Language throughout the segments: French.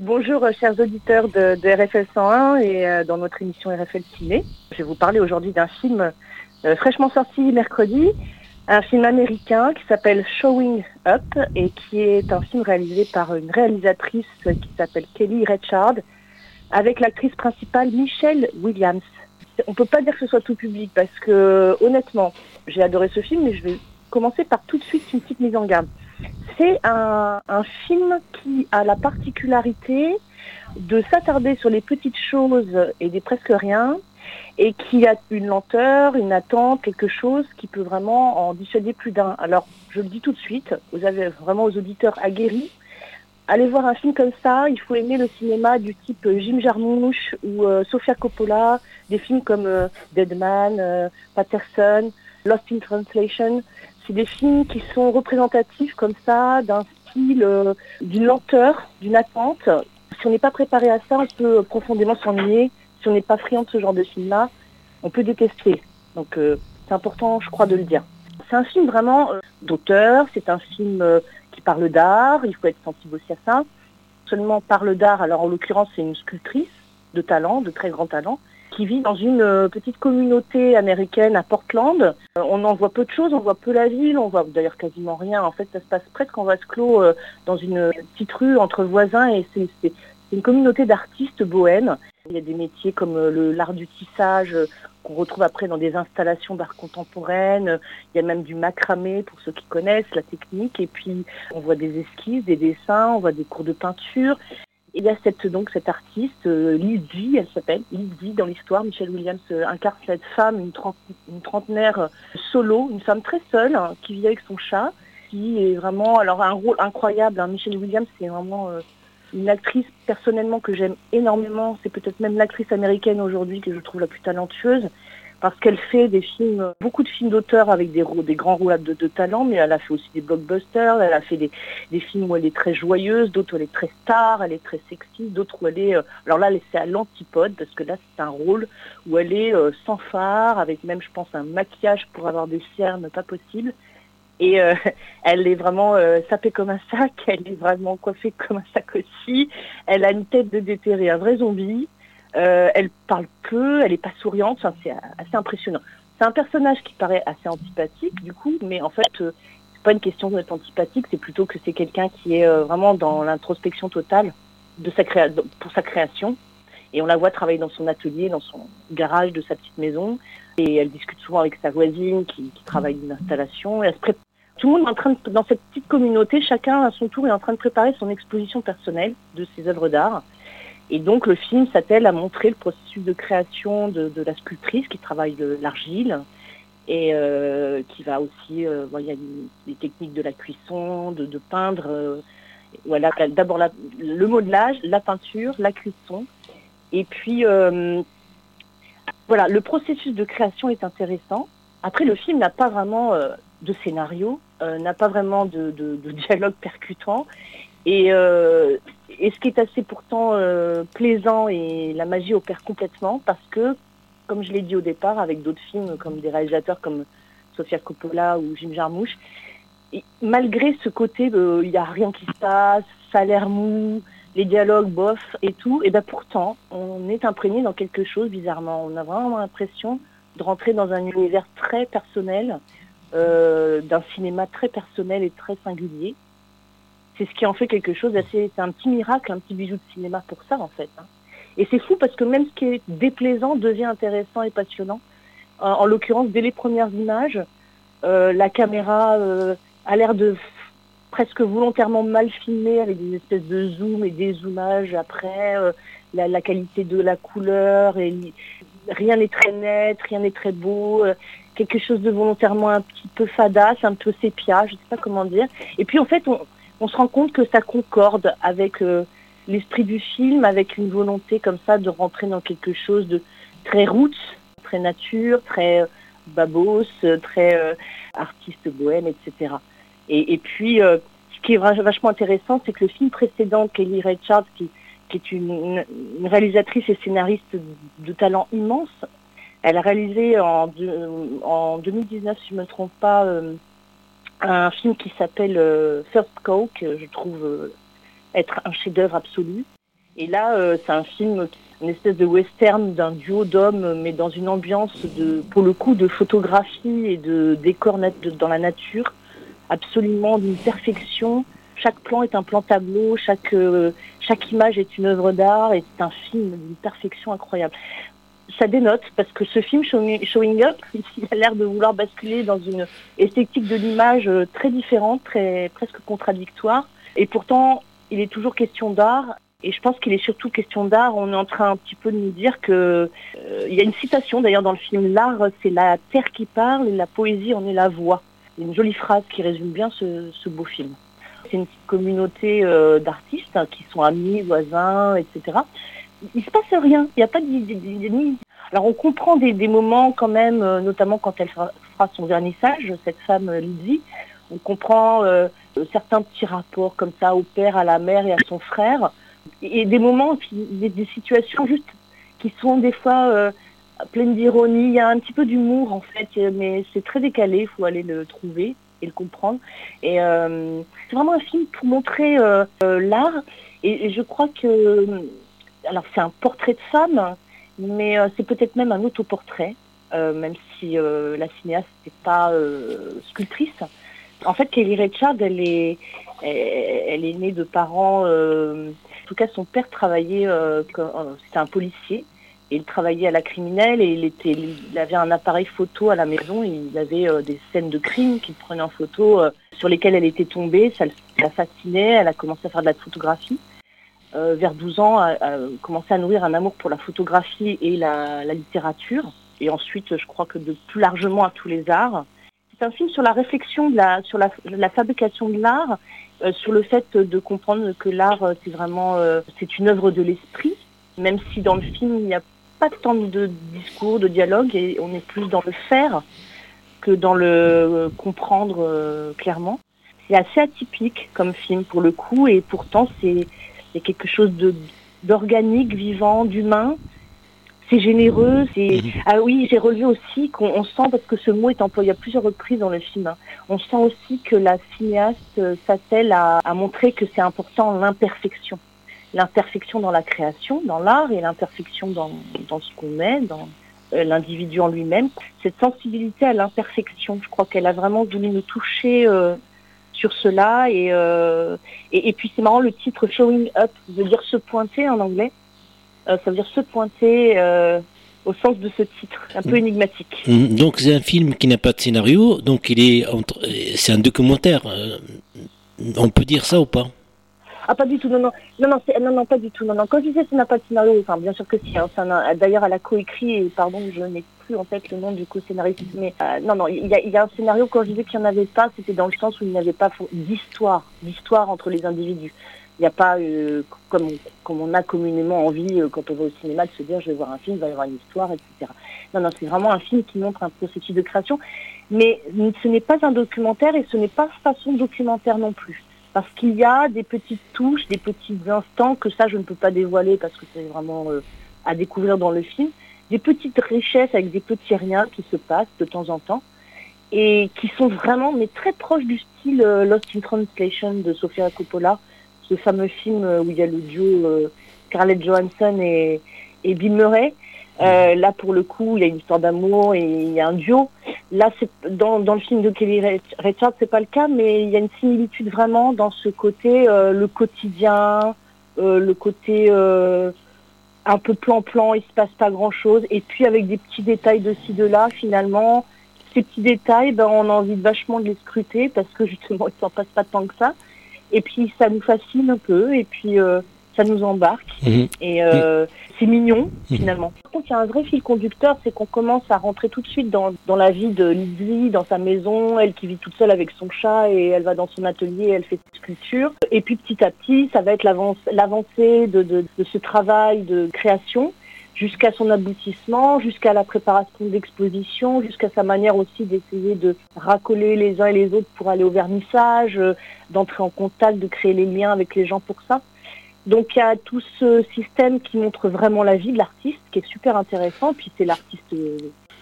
Bonjour chers auditeurs de, RFL 101 et euh, dans notre émission RFL Ciné. Je vais vous parler aujourd'hui d'un film euh, fraîchement sorti mercredi, un film américain qui s'appelle Showing Up et qui est un film réalisé par une réalisatrice qui s'appelle Kelly Richard avec l'actrice principale Michelle Williams. On peut pas dire que ce soit tout public parce que honnêtement, j'ai adoré ce film mais je vais commencer par tout de suite une petite mise en garde. C'est un, film qui a la particularité de s'attarder sur les petites choses et des presque rien, et qui a une lenteur, une attente, quelque chose qui peut vraiment en dissuader plus d'un. Alors, je le dis tout de suite, vous avez vraiment aux auditeurs aguerris, allez voir un film comme ça, il faut aimer le cinéma du type Jim Jarmusch ou euh, Sofia Coppola, des films comme euh, Dead Man, euh, Patterson, Lost in Translation. C'est des films qui sont représentatifs comme ça d'un style, euh, d'une lenteur, d'une attente. Si on n'est pas préparé à ça, on peut profondément s'ennuyer. Si on n'est pas friand de ce genre de film-là, on peut détester. Donc euh, c'est important, je crois, de le dire. C'est un film vraiment euh, d'auteur, c'est un film qui parle d'art, il faut être sensible aussi à ça. Seulement parle d'art, alors en l'occurrence c'est une sculptrice de talent, de très grand talent, qui vit dans une euh, petite communauté américaine à Portland. Euh, on en voit peu de choses, on voit peu la ville, on voit d'ailleurs quasiment rien. En fait, ça se passe presque en vase clos euh, dans une petite rue entre voisins et c'est une communauté d'artistes bohèmes. Il y a des métiers comme l'art du tissage qu'on retrouve après dans des installations d'art contemporaine. Il y a même du macramé pour ceux qui connaissent la technique. Et puis on voit des esquisses, des dessins, on voit des cours de peinture. Il y cette, donc cette artiste, euh, Lizzie, elle s'appelle, Lizzie dans l'histoire. Michelle Williams euh, incarne cette femme, une, une trentenaire euh, solo, une femme très seule, hein, qui vit avec son chat, qui est vraiment, un rôle incroyable. hein. Michelle Williams, c'est vraiment euh, une actrice personnellement que j'aime énormément. C'est peut-être même l'actrice américaine aujourd'hui que je trouve la plus talentueuse parce qu'elle fait des films, beaucoup de films d'auteur avec des, grands rôles de, talent, mais elle a fait aussi des blockbusters, elle a fait des, films où elle est très joyeuse, d'autres où elle est très star, elle est très sexy, d'autres où elle est... euh, alors là, c'est à l'antipode, parce que là, c'est un rôle où elle est euh, sans phare, avec même, je pense, un maquillage pour avoir des cernes pas possible. Et euh, elle est vraiment sapée comme un sac, elle est vraiment coiffée comme un sac aussi. Elle a une tête de déterré, un vrai zombie. Euh, elle parle peu, elle est pas souriante, enfin, c'est assez impressionnant. C'est un personnage qui paraît assez antipathique du coup, mais en fait euh, c'est pas une question d'être antipathique, c'est plutôt que c'est quelqu'un qui est euh, vraiment dans l'introspection totale de sa créa pour sa création. Et on la voit travailler dans son atelier, dans son garage de sa petite maison, et elle discute souvent avec sa voisine qui, qui travaille d'une installation. Tout le monde est en train de, dans cette petite communauté, chacun à son tour est en train de préparer son exposition personnelle de ses œuvres d'art. Et donc le film s'attelle à montrer le processus de création de, de la sculptrice qui travaille l'argile et euh, qui va aussi, euh, il y a des techniques de la cuisson, de, de peindre, euh, voilà, d'abord le modelage, la peinture, la cuisson, et puis voilà, le processus de création est intéressant. Après, le film n'a pas vraiment de scénario, n'a pas vraiment de- de dialogue percutant. Et, euh, ce qui est assez pourtant euh, plaisant et la magie opère complètement parce que, comme je l'ai dit au départ, avec d'autres films comme des réalisateurs comme Sofia Coppola ou Jim Jarmusch, et malgré ce côté il n'y a rien qui se passe, ça a l'air mou, les dialogues bof et tout, et ben pourtant on est imprégné dans quelque chose bizarrement. On a vraiment l'impression de rentrer dans un univers très personnel, euh, d'un cinéma très personnel et très singulier. C'est ce qui en fait quelque chose d'assez. C'est un petit miracle, un petit bijou de cinéma pour ça en fait. hein. Et c'est fou parce que même ce qui est déplaisant devient intéressant et passionnant. En, en l'occurrence, dès les premières images, euh, la caméra euh, a l'air de presque volontairement mal filmer avec des espèces de zoom et des zoomages après, euh, la, qualité de la couleur, et rien n'est très net, rien n'est très beau, quelque chose de volontairement un petit peu fadasse, un peu sépia, je sais pas comment dire. Et puis en fait, on, on se rend compte que ça concorde avec euh, l'esprit du film, avec une volonté comme ça de rentrer dans quelque chose de très roots, très nature, très euh, babos, euh, très artiste bohème, etc. Et, puis, ce qui est vachement intéressant, c'est que le film précédent, Kelly Richards, qui, est une, réalisatrice et scénariste de, talent immense, elle a réalisé en, deux- en 2019, si je ne me trompe pas, un film qui s'appelle euh, First Call, que je trouve euh, être un chef-d'œuvre absolu. Et là, euh, c'est un film, une espèce de western d'un duo d'hommes, mais dans une ambiance de, pour le coup, de photographie et de décor dans la nature, absolument d'une perfection. Chaque plan est un plan tableau, chaque chaque image est une œuvre d'art et c'est un film d'une perfection incroyable. Ça dénote parce que ce film Showing Up, il a l'air de vouloir basculer dans une esthétique de l'image euh, très différente, très presque contradictoire. Et pourtant, il est toujours question d'art. Et je pense qu'il est surtout question d'art. On est en train un petit peu de nous dire que euh, il y a une citation d'ailleurs dans le film. L'art, c'est la terre qui parle et la poésie en est la voix. Il y a une jolie phrase qui résume bien ce, ce beau film. C'est une petite communauté euh, d'artistes hein, qui sont amis, voisins, etc. Il se passe rien. Il n'y a pas d'ennemi. Alors on comprend des, moments quand même, euh, notamment quand elle fera, son vernissage, cette femme euh, Lizzie. On comprend euh, certains petits rapports comme ça au père, à la mère et à son frère. Et des moments, des, des situations juste qui sont des fois pleines d'ironie. Il y a un petit peu d'humour en fait, mais c'est très décalé. Il faut aller le trouver et le comprendre. Et c'est vraiment un film pour montrer l'art. Et je crois que, alors c'est un portrait de femme, mais euh, c'est peut-être même un autoportrait, euh, même si euh, la cinéaste n'est pas sculptrice. En fait, Kelly Richard, elle est, elle, est née de parents. en tout cas, son père travaillait, c'était un policier, et il travaillait à la criminelle, et il était, il avait un appareil photo à la maison. Il avait des scènes de crime qu'il prenait en photo, euh, sur lesquelles elle était tombée. Ça la fascinait. Elle a commencé à faire de la photographie. Euh, vers 12 ans, a, a commencé à nourrir un amour pour la photographie et la, la littérature. Et ensuite, je crois que de plus largement à tous les arts. C'est un film sur la réflexion de la, sur la, la fabrication de l'art, euh, sur le fait de comprendre que l'art, euh, c'est vraiment, euh, c'est une œuvre de l'esprit, même si dans le film, il n'y a pas tant de discours, de dialogue, et on est plus dans le faire que dans le euh, comprendre euh, clairement. C'est assez atypique comme film pour le coup, et pourtant, c'est il y a quelque chose de d'organique, vivant, d'humain. C'est généreux. C'est ah oui, j'ai relevé aussi qu'on on sent parce que ce mot est employé à plusieurs reprises dans le film. hein, On sent aussi que la cinéaste euh, s'attelle à, à montrer que c'est important l'imperfection, l'imperfection dans la création, dans l'art et l'imperfection dans dans ce qu'on met, dans euh, l'individu en lui-même. Cette sensibilité à l'imperfection, je crois qu'elle a vraiment voulu me toucher. euh, sur cela et, euh, et, et puis c'est marrant le titre Showing Up veut dire se pointer en anglais. Euh, ça veut dire se pointer euh, au sens de ce titre un peu énigmatique. Hum, Donc c'est un film qui n'a pas de scénario, donc il est entre, c'est un documentaire. On peut dire ça ou pas? Ah pas du tout non non. Non non, non non pas du tout non non. Quand je disais ça n'a pas de scénario enfin bien sûr que si hein, d'ailleurs elle a coécrit et pardon je n'ai plus en tête le nom du co-scénariste mais euh, non non il y a, un scénario quand je disais qu'il n'y en avait pas c'était dans le sens où il n'y avait pas d'histoire d'histoire entre les individus. Il n'y a pas euh, comme on, comme on a communément envie euh, quand on va au cinéma de se dire je vais voir un film il va y avoir une histoire etc non non c'est vraiment un film qui montre un processus de création mais ce n'est pas un documentaire et ce n'est pas façon documentaire non plus parce qu'il y a des petites touches, des petits instants que ça je ne peux pas dévoiler parce que c'est vraiment euh, à découvrir dans le film, des petites richesses avec des petits riens qui se passent de temps en temps et qui sont vraiment mais très proches du style euh, Lost in Translation de Sofia Coppola, ce fameux film euh, où il y a le duo euh, Scarlett Johansson et, et Bill Murray. Euh, là, pour le coup, il y a une histoire d'amour et il y a un duo. Là, dans, dans le film de Kelly Rich- Richard, c'est pas le cas, mais il y a une similitude vraiment dans ce côté euh, le quotidien, euh, le côté euh, un peu plan-plan, il se passe pas grand-chose, et puis avec des petits détails de ci de là, finalement, ces petits détails, ben, on a envie vachement de les scruter parce que justement, il s'en passe pas tant que ça. Et puis ça nous fascine un peu, et puis ça nous embarque. Mhm. Et euh, c'est mignon, Mhm. finalement. Par contre, il y a un vrai fil conducteur, c'est qu'on commence à rentrer tout de suite dans, dans la vie de Lizzie, dans sa maison, elle qui vit toute seule avec son chat, et elle va dans son atelier, elle fait ses sculptures. Et puis petit à petit, ça va être l'avance- l'avancée de, de, de ce travail de création jusqu'à son aboutissement, jusqu'à la préparation d'exposition, jusqu'à sa manière aussi d'essayer de racoler les uns et les autres pour aller au vernissage, euh, d'entrer en contact, de créer les liens avec les gens pour ça. Donc il y a tout ce système qui montre vraiment la vie de l'artiste, qui est super intéressant. Puis c'est l'artiste euh,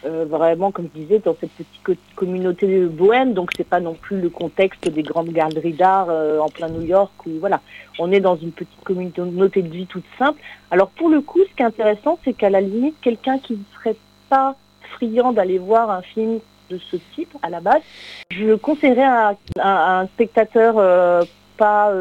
euh, vraiment, comme je disais, dans cette petite communauté bohème. Donc, c'est pas non plus le contexte des grandes galeries d'art euh, en plein New York. Où, voilà, on est dans une petite communauté de vie toute simple. Alors, pour le coup, ce qui est intéressant, c'est qu'à la limite, quelqu'un qui ne serait pas friand d'aller voir un film de ce type à la base, je conseillerais à, un spectateur euh, pas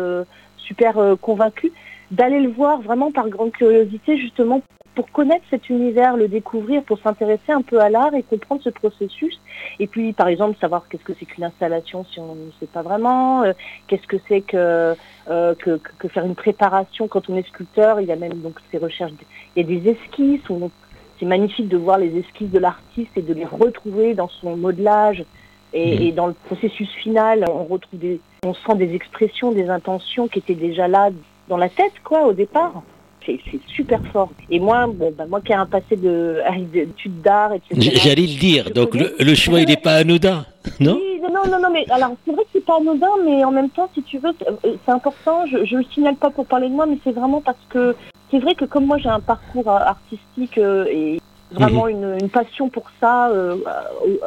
super convaincu d'aller le voir vraiment par grande curiosité, justement pour connaître cet univers, le découvrir, pour s'intéresser un peu à l'art et comprendre ce processus. Et puis, par exemple, savoir qu'est-ce que c'est qu'une installation si on ne sait pas vraiment, euh, qu'est-ce que c'est que, euh, que, que, faire une préparation quand on est sculpteur. Il y a même donc ces recherches, il y a des esquisses. C'est magnifique de voir les esquisses de l'artiste et de les retrouver dans son modelage. Et, mmh. et, dans le processus final, on retrouve des, on sent des expressions, des intentions qui étaient déjà là dans la tête, quoi, au départ c'est super fort. Et moi, bon, bah, moi qui ai un passé d'études d'art, etc. J'allais le dire, donc le, choix, il n'est pas anodin, non? Oui, Non, non, non, mais alors c'est vrai que c'est pas anodin, mais en même temps, si tu veux, c'est important, je ne le signale pas pour parler de moi, mais c'est vraiment parce que c'est vrai que comme moi j'ai un parcours artistique euh, et vraiment mhm. une, passion pour ça, euh,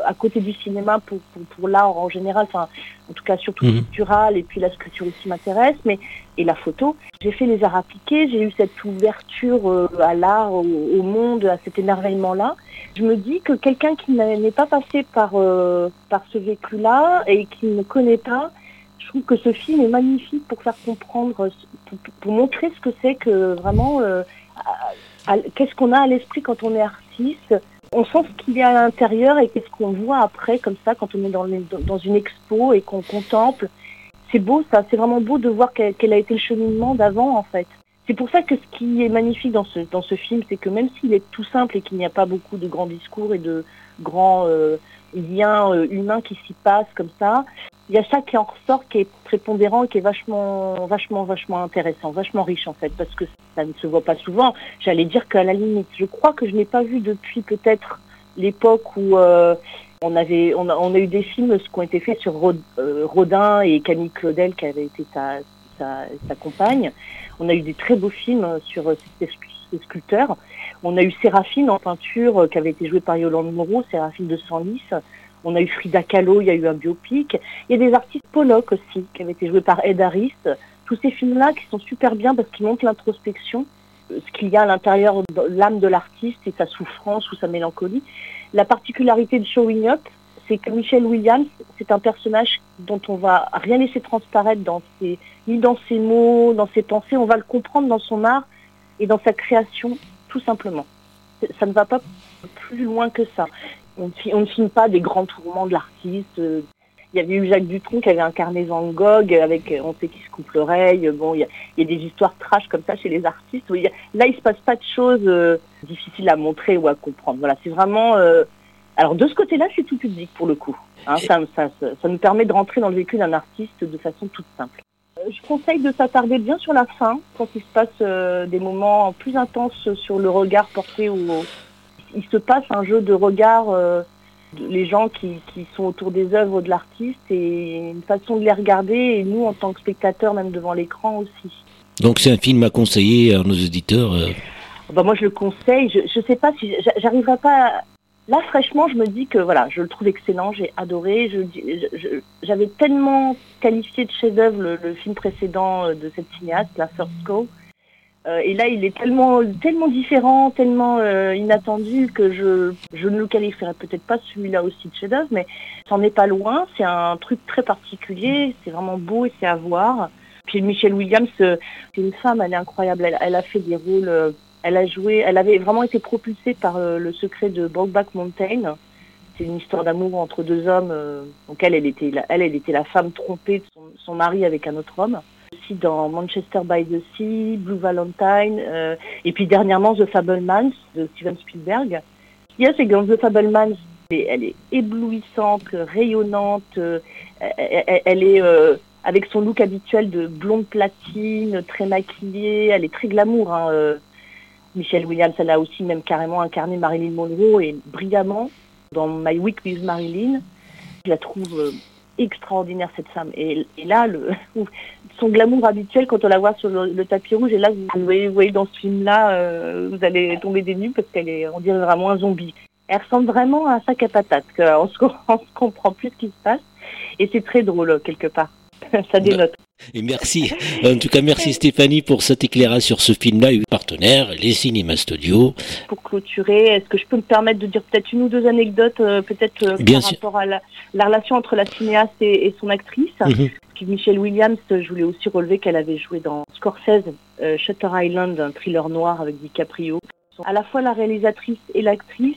à côté du cinéma, pour, pour, l'art en général, enfin, en tout cas surtout mmh. et puis la sculpture aussi m'intéresse, mais et la photo. J'ai fait les arts appliqués, j'ai eu cette ouverture euh, à l'art, au, monde, à cet émerveillement-là. Je me dis que quelqu'un qui n'est pas passé par, euh, par ce vécu-là et qui ne connaît pas, je trouve que ce film est magnifique pour faire comprendre, pour, pour montrer ce que c'est que vraiment qu'est-ce qu'on a à l'esprit quand on est artiste On sent ce qu'il y a à l'intérieur et qu'est-ce qu'on voit après, comme ça, quand on est dans, une expo et qu'on contemple. C'est beau ça, c'est vraiment beau de voir quel, a été le cheminement d'avant en fait. C'est pour ça que ce qui est magnifique dans ce, dans ce film, c'est que même s'il est tout simple et qu'il n'y a pas beaucoup de grands discours et de grands euh, liens euh, humains qui s'y passent comme ça, il y a ça qui en ressort, qui est prépondérant et qui est vachement, vachement, vachement intéressant, vachement riche en fait, parce que ça ne se voit pas souvent. J'allais dire qu'à la limite, je crois que je n'ai pas vu depuis peut-être l'époque où euh, on avait, on a, eu des films qui ont été faits sur euh, Rodin et Camille Claudel, qui avait été sa, sa, compagne. On a eu des très beaux films sur euh, sculpteurs. On a eu Séraphine en peinture, qui avait été jouée par Yolande Moreau, Séraphine de Senlis. On a eu Frida Kahlo, il y a eu un biopic. Il y a des artistes Pollock aussi, qui avaient été joués par Ed Harris. Tous ces films-là qui sont super bien parce qu'ils montrent l'introspection, euh, ce qu'il y a à l'intérieur de l'âme de l'artiste et sa souffrance ou sa mélancolie. La particularité de Showing Up, c'est que Michelle Williams, c'est un personnage dont on va rien laisser transparaître dans ses, ni dans ses mots, dans ses pensées. On va le comprendre dans son art et dans sa création, tout simplement. Ça ne va pas plus loin que ça on, ne filme pas des grands tourments de l'artiste. Il y avait eu Jacques Dutronc qui avait incarné Van Gogh avec euh, On sait qui se coupe l'oreille. Bon, il y, a, des histoires trash comme ça chez les artistes. Où il là, il se passe pas de choses euh, difficiles à montrer ou à comprendre. Voilà, c'est vraiment. Euh, alors de ce côté-là, c'est tout public pour le coup. Hein, ça, ça, ça, nous permet de rentrer dans le vécu d'un artiste de façon toute simple. Je conseille de s'attarder bien sur la fin, quand il se passe des moments plus intenses sur le regard porté au, il se passe un jeu de regard, euh, les gens qui, sont autour des œuvres de l'artiste et une façon de les regarder et nous en tant que spectateurs même devant l'écran aussi. Donc c'est un film à conseiller à nos auditeurs euh. bah Moi je le conseille, je ne sais pas si j'arriverai pas... Là fraîchement je me dis que voilà, je le trouve excellent, j'ai adoré, j'avais tellement qualifié de chef-d'œuvre le, film précédent euh, de cette cinéaste, La First Go, euh, et là, il est tellement, tellement différent, tellement euh, inattendu que je, je ne le qualifierais peut-être pas celui-là aussi de chef-d'œuvre, mais c'en est pas loin. C'est un truc très particulier. C'est vraiment beau et c'est à voir. Puis Michelle Williams, c'est une femme, elle est incroyable. Elle, a fait des rôles. Elle a joué. Elle avait vraiment été propulsée par le secret de Brokeback Mountain. C'est une histoire d'amour entre deux hommes. donc elle, elle était, la, elle, elle était la femme trompée de son mari avec un autre homme aussi dans Manchester by the Sea, Blue Valentine, euh, et puis dernièrement The Fablemans de Steven Spielberg. Ce qu'il y a, c'est que dans The Fablemans, elle est éblouissante, rayonnante, euh, elle, est euh, avec son look habituel de blonde platine, très maquillée, elle est très glamour. Hein, Michelle Williams, elle a aussi même carrément incarné Marilyn Monroe et brillamment dans My Week with Marilyn. Je la trouve extraordinaire cette femme. Et, là, son glamour habituel quand on la voit sur le, tapis rouge, et là, vous voyez, vous voyez dans ce film-là, euh, vous allez tomber des nues parce qu'elle est, on dirait vraiment un zombie. Elle ressemble vraiment à un sac à patates. On on se comprend plus ce qui se passe. Et c'est très drôle, quelque part. Ça dénote. Et merci. En tout cas, merci Stéphanie pour cet éclairage sur ce film-là. Partenaire, les cinémas studios. Pour clôturer, est-ce que je peux me permettre de dire peut-être une ou deux anecdotes, euh, peut-être euh, par rapport à la, relation entre la cinéaste et, son actrice mhm. Michelle Williams, je voulais aussi relever qu'elle avait joué dans Scorsese, euh, Shutter Island, un thriller noir avec DiCaprio. À la fois la réalisatrice et l'actrice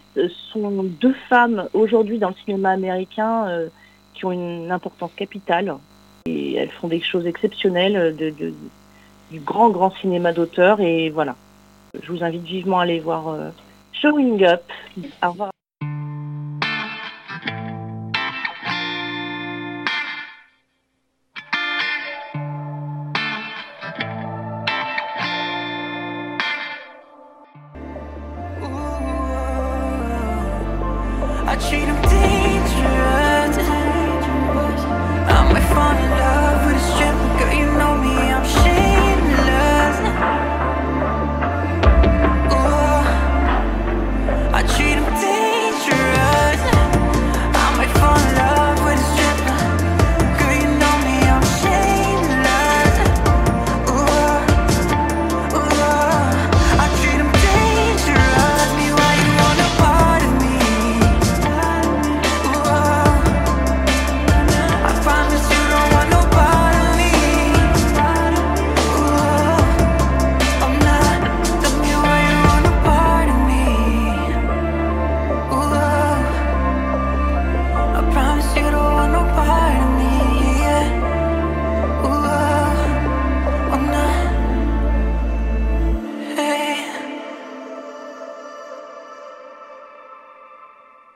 sont deux femmes aujourd'hui dans le cinéma américain qui ont une importance capitale elles font des choses exceptionnelles euh, du grand, grand cinéma d'auteur. Et voilà, je vous invite vivement à aller voir euh, Showing Up. Au revoir.